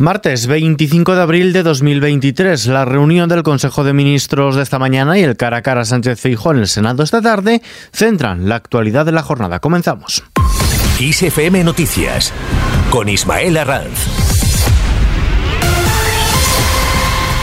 Martes 25 de abril de 2023, la reunión del Consejo de Ministros de esta mañana y el cara a cara Sánchez Feijóo en el Senado esta tarde centran la actualidad de la jornada. Comenzamos. ISFM Noticias con Ismael Arranz.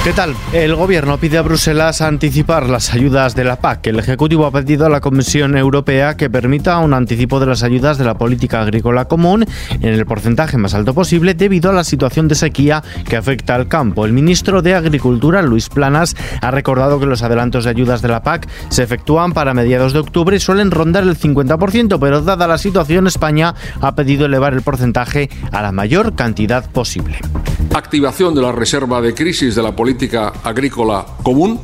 ¿Qué tal? El Gobierno pide a Bruselas anticipar las ayudas de la PAC. El Ejecutivo ha pedido a la Comisión Europea que permita un anticipo de las ayudas de la política agrícola común en el porcentaje más alto posible debido a la situación de sequía que afecta al campo. El ministro de Agricultura, Luis Planas, ha recordado que los adelantos de ayudas de la PAC se efectúan para mediados de octubre y suelen rondar el 50%, pero dada la situación, España ha pedido elevar el porcentaje a la mayor cantidad posible. Activación de la reserva de crisis de la política agrícola común.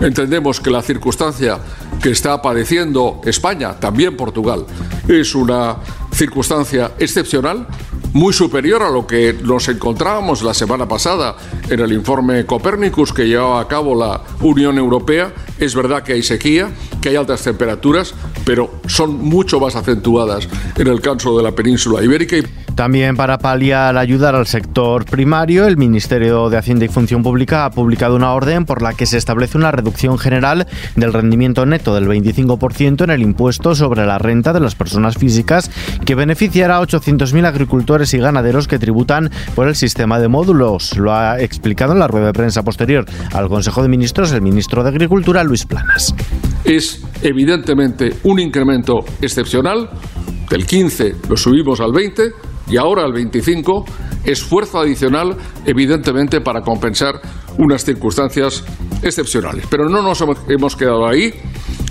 Entendemos que la circunstancia que está padeciendo España, también Portugal, es una circunstancia excepcional, muy superior a lo que nos encontrábamos la semana pasada en el informe Copernicus que llevaba a cabo la Unión Europea. Es verdad que hay sequía, que hay altas temperaturas, pero son mucho más acentuadas en el caso de la península ibérica. También para paliar ayudar al sector primario, el Ministerio de Hacienda y Función Pública ha publicado una orden por la que se establece una reducción general del rendimiento neto del 25% en el impuesto sobre la renta de las personas físicas que beneficiará a 800.000 agricultores y ganaderos que tributan por el sistema de módulos. Lo ha explicado en la rueda de prensa posterior al Consejo de Ministros el ministro de Agricultura, Luis Planas. Es evidentemente un incremento excepcional. Del 15 lo subimos al 20 y ahora al 25, esfuerzo adicional, evidentemente, para compensar unas circunstancias excepcionales. Pero no nos hemos quedado ahí.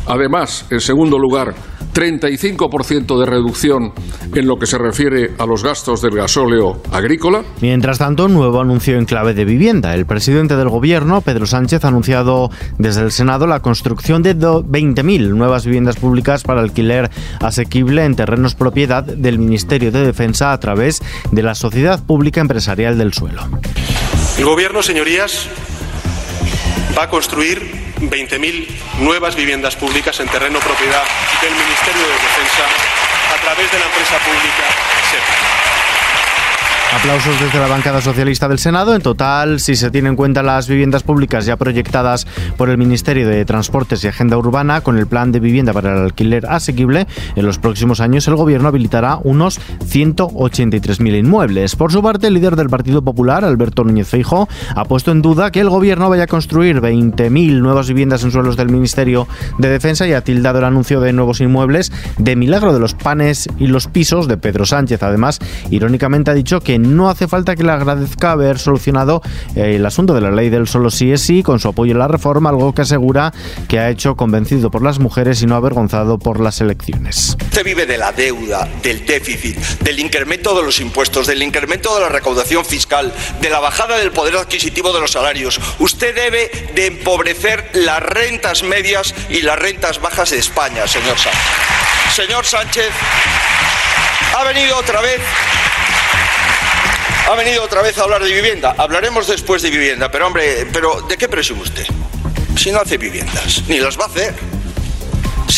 Además, en segundo lugar, 35% de reducción en lo que se refiere a los gastos del gasóleo agrícola. Mientras tanto, un nuevo anuncio en clave de vivienda. El presidente del gobierno, Pedro Sánchez, ha anunciado desde el Senado la construcción de 20.000 nuevas viviendas públicas para alquiler asequible en terrenos propiedad del Ministerio de Defensa a través de la Sociedad Pública Empresarial del Suelo. El gobierno, señorías, va a construir 20.000 nuevas viviendas públicas en terreno propiedad del Ministerio de Defensa a través de la empresa pública SEPA. Aplausos desde la bancada socialista del Senado. En total, si se tienen en cuenta las viviendas públicas ya proyectadas por el Ministerio de Transportes y Agenda Urbana con el plan de vivienda para el alquiler asequible, en los próximos años el Gobierno habilitará unos 183.000 inmuebles. Por su parte, el líder del Partido Popular, Alberto Núñez Feijo, ha puesto en duda que el Gobierno vaya a construir 20.000 nuevas viviendas en suelos del Ministerio de Defensa y ha tildado el anuncio de nuevos inmuebles de milagro de los panes y los pisos de Pedro Sánchez. Además, irónicamente ha dicho que no hace falta que le agradezca haber solucionado eh, el asunto de la ley del solo sí es sí con su apoyo a la reforma, algo que asegura que ha hecho convencido por las mujeres y no avergonzado por las elecciones. Usted vive de la deuda, del déficit, del incremento de los impuestos, del incremento de la recaudación fiscal, de la bajada del poder adquisitivo de los salarios. Usted debe de empobrecer las rentas medias y las rentas bajas de España, señor Sánchez. Señor Sánchez, ha venido otra vez ha venido otra vez a hablar de vivienda. Hablaremos después de vivienda, pero hombre, pero ¿de qué presume usted? Si no hace viviendas, ni las va a hacer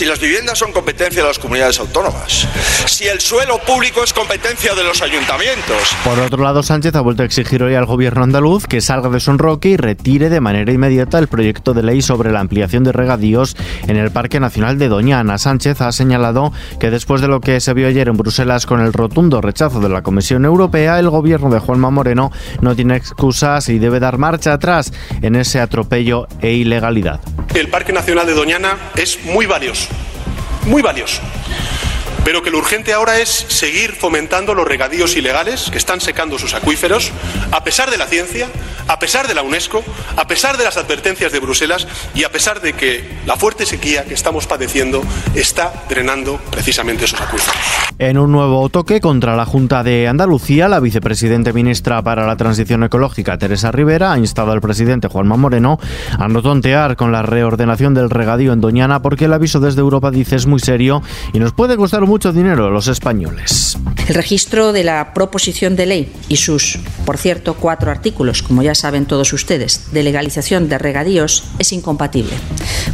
si las viviendas son competencia de las comunidades autónomas, si el suelo público es competencia de los ayuntamientos. Por otro lado, Sánchez ha vuelto a exigir hoy al gobierno andaluz que salga de Sonroque y retire de manera inmediata el proyecto de ley sobre la ampliación de regadíos en el Parque Nacional de Doñana. Sánchez ha señalado que después de lo que se vio ayer en Bruselas con el rotundo rechazo de la Comisión Europea, el gobierno de Juanma Moreno no tiene excusas y debe dar marcha atrás en ese atropello e ilegalidad. El Parque Nacional de Doñana es muy valioso muy valioso pero que lo urgente ahora es seguir fomentando los regadíos ilegales que están secando sus acuíferos, a pesar de la ciencia, a pesar de la UNESCO, a pesar de las advertencias de Bruselas y a pesar de que la fuerte sequía que estamos padeciendo está drenando precisamente esos acuíferos. En un nuevo toque contra la Junta de Andalucía, la vicepresidenta ministra para la Transición Ecológica, Teresa Rivera, ha instado al presidente Juanma Moreno a no tontear con la reordenación del regadío en Doñana porque el aviso desde Europa dice es muy serio y nos puede costar mucho dinero los españoles. El registro de la proposición de ley y sus, por cierto, cuatro artículos, como ya saben todos ustedes, de legalización de regadíos es incompatible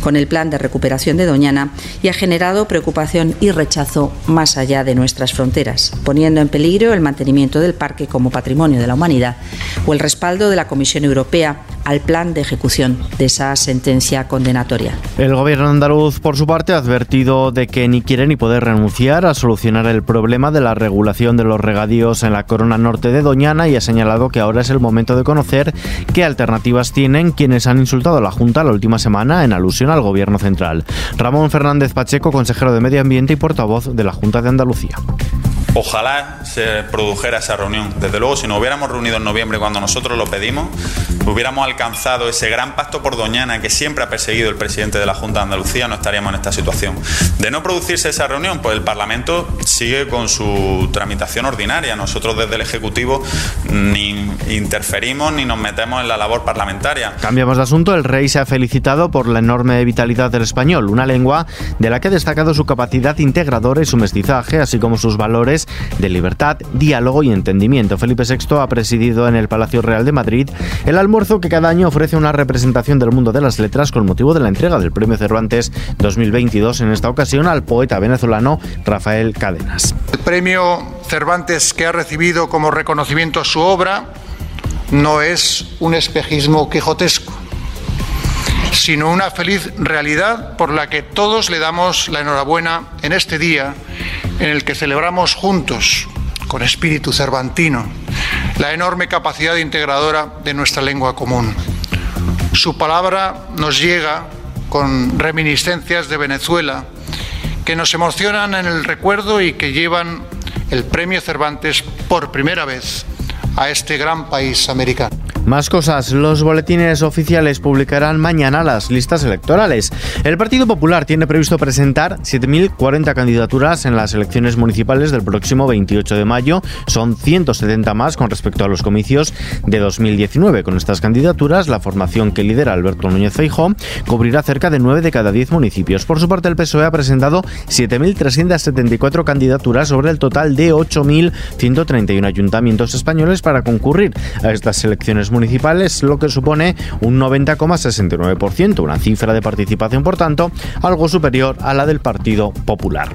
con el plan de recuperación de Doñana y ha generado preocupación y rechazo más allá de nuestras fronteras, poniendo en peligro el mantenimiento del parque como patrimonio de la humanidad o el respaldo de la Comisión Europea al plan de ejecución de esa sentencia condenatoria. El gobierno andaluz, por su parte, ha advertido de que ni quiere ni puede renunciar a solucionar el problema de la regulación de los regadíos en la corona norte de Doñana y ha señalado que ahora es el momento de conocer qué alternativas tienen quienes han insultado a la Junta la última semana en alusión al gobierno central. Ramón Fernández Pacheco, consejero de Medio Ambiente y portavoz de la Junta de Andalucía. Ojalá se produjera esa reunión. Desde luego, si nos hubiéramos reunido en noviembre cuando nosotros lo pedimos, hubiéramos alcanzado ese gran pacto por Doñana que siempre ha perseguido el presidente de la Junta de Andalucía, no estaríamos en esta situación. De no producirse esa reunión, pues el Parlamento sigue con su tramitación ordinaria. Nosotros desde el Ejecutivo ni interferimos ni nos metemos en la labor parlamentaria. Cambiamos de asunto. El rey se ha felicitado por la enorme vitalidad del español, una lengua de la que ha destacado su capacidad integradora y su mestizaje, así como sus valores de libertad, diálogo y entendimiento. Felipe VI ha presidido en el Palacio Real de Madrid el almuerzo que cada año ofrece una representación del mundo de las letras con motivo de la entrega del Premio Cervantes 2022, en esta ocasión al poeta venezolano Rafael Cadenas. El premio Cervantes que ha recibido como reconocimiento su obra no es un espejismo quijotesco sino una feliz realidad por la que todos le damos la enhorabuena en este día en el que celebramos juntos, con espíritu cervantino, la enorme capacidad integradora de nuestra lengua común. Su palabra nos llega con reminiscencias de Venezuela que nos emocionan en el recuerdo y que llevan el premio Cervantes por primera vez a este gran país americano. Más cosas, los boletines oficiales publicarán mañana las listas electorales. El Partido Popular tiene previsto presentar 7.040 candidaturas en las elecciones municipales del próximo 28 de mayo. Son 170 más con respecto a los comicios de 2019. Con estas candidaturas, la formación que lidera Alberto Núñez Feijóo cubrirá cerca de 9 de cada 10 municipios. Por su parte, el PSOE ha presentado 7.374 candidaturas sobre el total de 8.131 ayuntamientos españoles para concurrir a estas elecciones municipales, lo que supone un 90,69%, una cifra de participación, por tanto, algo superior a la del Partido Popular.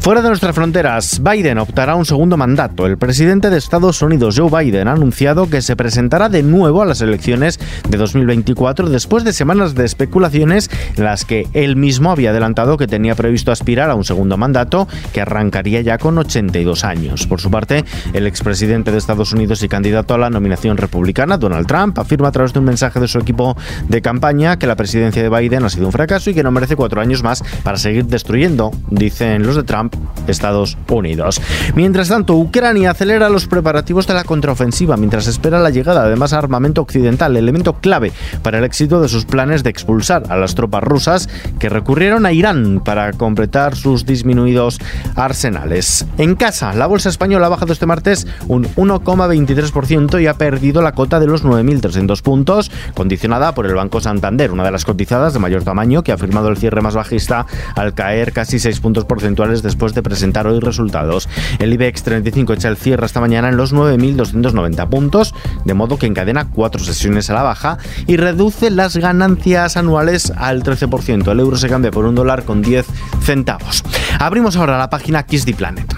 Fuera de nuestras fronteras, Biden optará un segundo mandato. El presidente de Estados Unidos, Joe Biden, ha anunciado que se presentará de nuevo a las elecciones de 2024 después de semanas de especulaciones en las que él mismo había adelantado que tenía previsto aspirar a un segundo mandato que arrancaría ya con 82 años. Por su parte, el expresidente de Estados Unidos y candidato a la nominación republicana, Donald Trump, afirma a través de un mensaje de su equipo de campaña que la presidencia de Biden ha sido un fracaso y que no merece cuatro años más para seguir destruyendo, dicen los de Trump, Estados Unidos. Mientras tanto, Ucrania acelera los preparativos de la contraofensiva mientras espera la llegada de más armamento occidental, elemento clave para el éxito de sus planes de expulsar a las tropas rusas que recurrieron a Irán para completar sus disminuidos arsenales. En casa, la bolsa española ha bajado este martes un 1,23% y ha perdido la cota de los 9.300 puntos, condicionada por el Banco Santander, una de las cotizadas de mayor tamaño que ha firmado el cierre más bajista al caer casi 6 puntos porcentuales después de presentar hoy resultados. El IBEX 35 echa el cierre esta mañana en los 9.290 puntos, de modo que encadena cuatro sesiones a la baja y reduce las ganancias anuales al 13%. El euro se cambia por un dólar con 10 centavos. Abrimos ahora la página Kiss the Planet.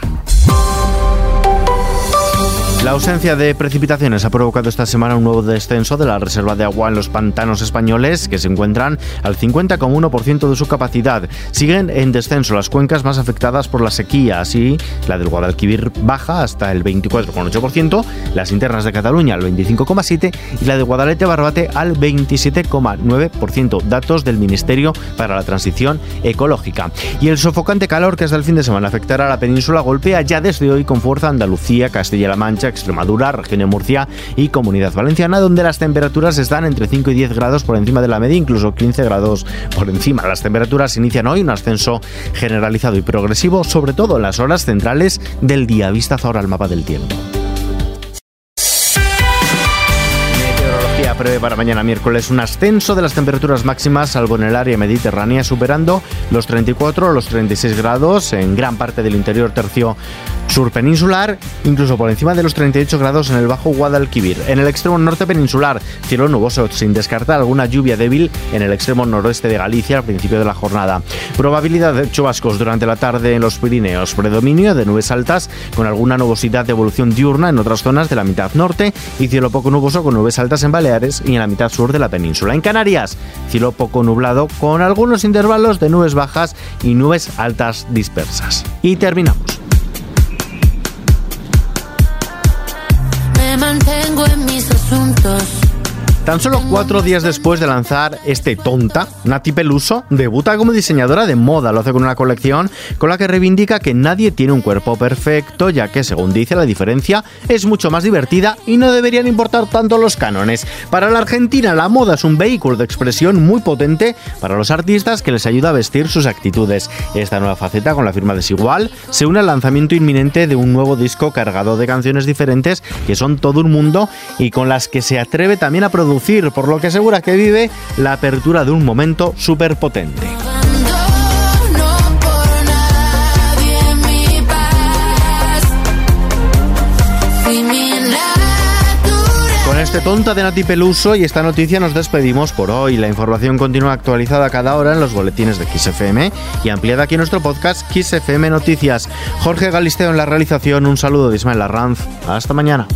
La ausencia de precipitaciones ha provocado esta semana un nuevo descenso de la reserva de agua en los pantanos españoles, que se encuentran al 50,1% de su capacidad. Siguen en descenso las cuencas más afectadas por la sequía, así la del Guadalquivir baja hasta el 24,8%, las internas de Cataluña al 25,7% y la de Guadalete Barbate al 27,9%, datos del Ministerio para la Transición Ecológica. Y el sofocante calor que hasta el fin de semana afectará a la península golpea ya desde hoy con fuerza Andalucía, Castilla-La Mancha, Extremadura, región de Murcia y Comunidad Valenciana, donde las temperaturas están entre 5 y 10 grados por encima de la media, incluso 15 grados por encima. Las temperaturas inician hoy un ascenso generalizado y progresivo, sobre todo en las horas centrales del día. Vistazo ahora al mapa del tiempo. prevé para mañana miércoles un ascenso de las temperaturas máximas, salvo en el área mediterránea, superando los 34 o los 36 grados en gran parte del interior tercio sur peninsular, incluso por encima de los 38 grados en el Bajo Guadalquivir. En el extremo norte peninsular, cielo nuboso, sin descartar alguna lluvia débil en el extremo noroeste de Galicia al principio de la jornada. Probabilidad de chubascos durante la tarde en los Pirineos, predominio de nubes altas con alguna nubosidad de evolución diurna en otras zonas de la mitad norte y cielo poco nuboso con nubes altas en Baleares y en la mitad sur de la península. En Canarias, cielo poco nublado con algunos intervalos de nubes bajas y nubes altas dispersas. Y terminamos. Tan solo cuatro días después de lanzar este Tonta, Nati Peluso debuta como diseñadora de moda. Lo hace con una colección con la que reivindica que nadie tiene un cuerpo perfecto, ya que, según dice, la diferencia es mucho más divertida y no deberían importar tanto los cánones. Para la Argentina, la moda es un vehículo de expresión muy potente para los artistas que les ayuda a vestir sus actitudes. Esta nueva faceta, con la firma Desigual, se une al lanzamiento inminente de un nuevo disco cargado de canciones diferentes que son todo un mundo y con las que se atreve también a producir por lo que asegura que vive la apertura de un momento súper potente. Con este tonta de Nati Peluso y esta noticia nos despedimos por hoy. La información continúa actualizada cada hora en los boletines de XFM y ampliada aquí en nuestro podcast XFM Noticias. Jorge Galisteo en la realización, un saludo de Ismael Arranz. Hasta mañana.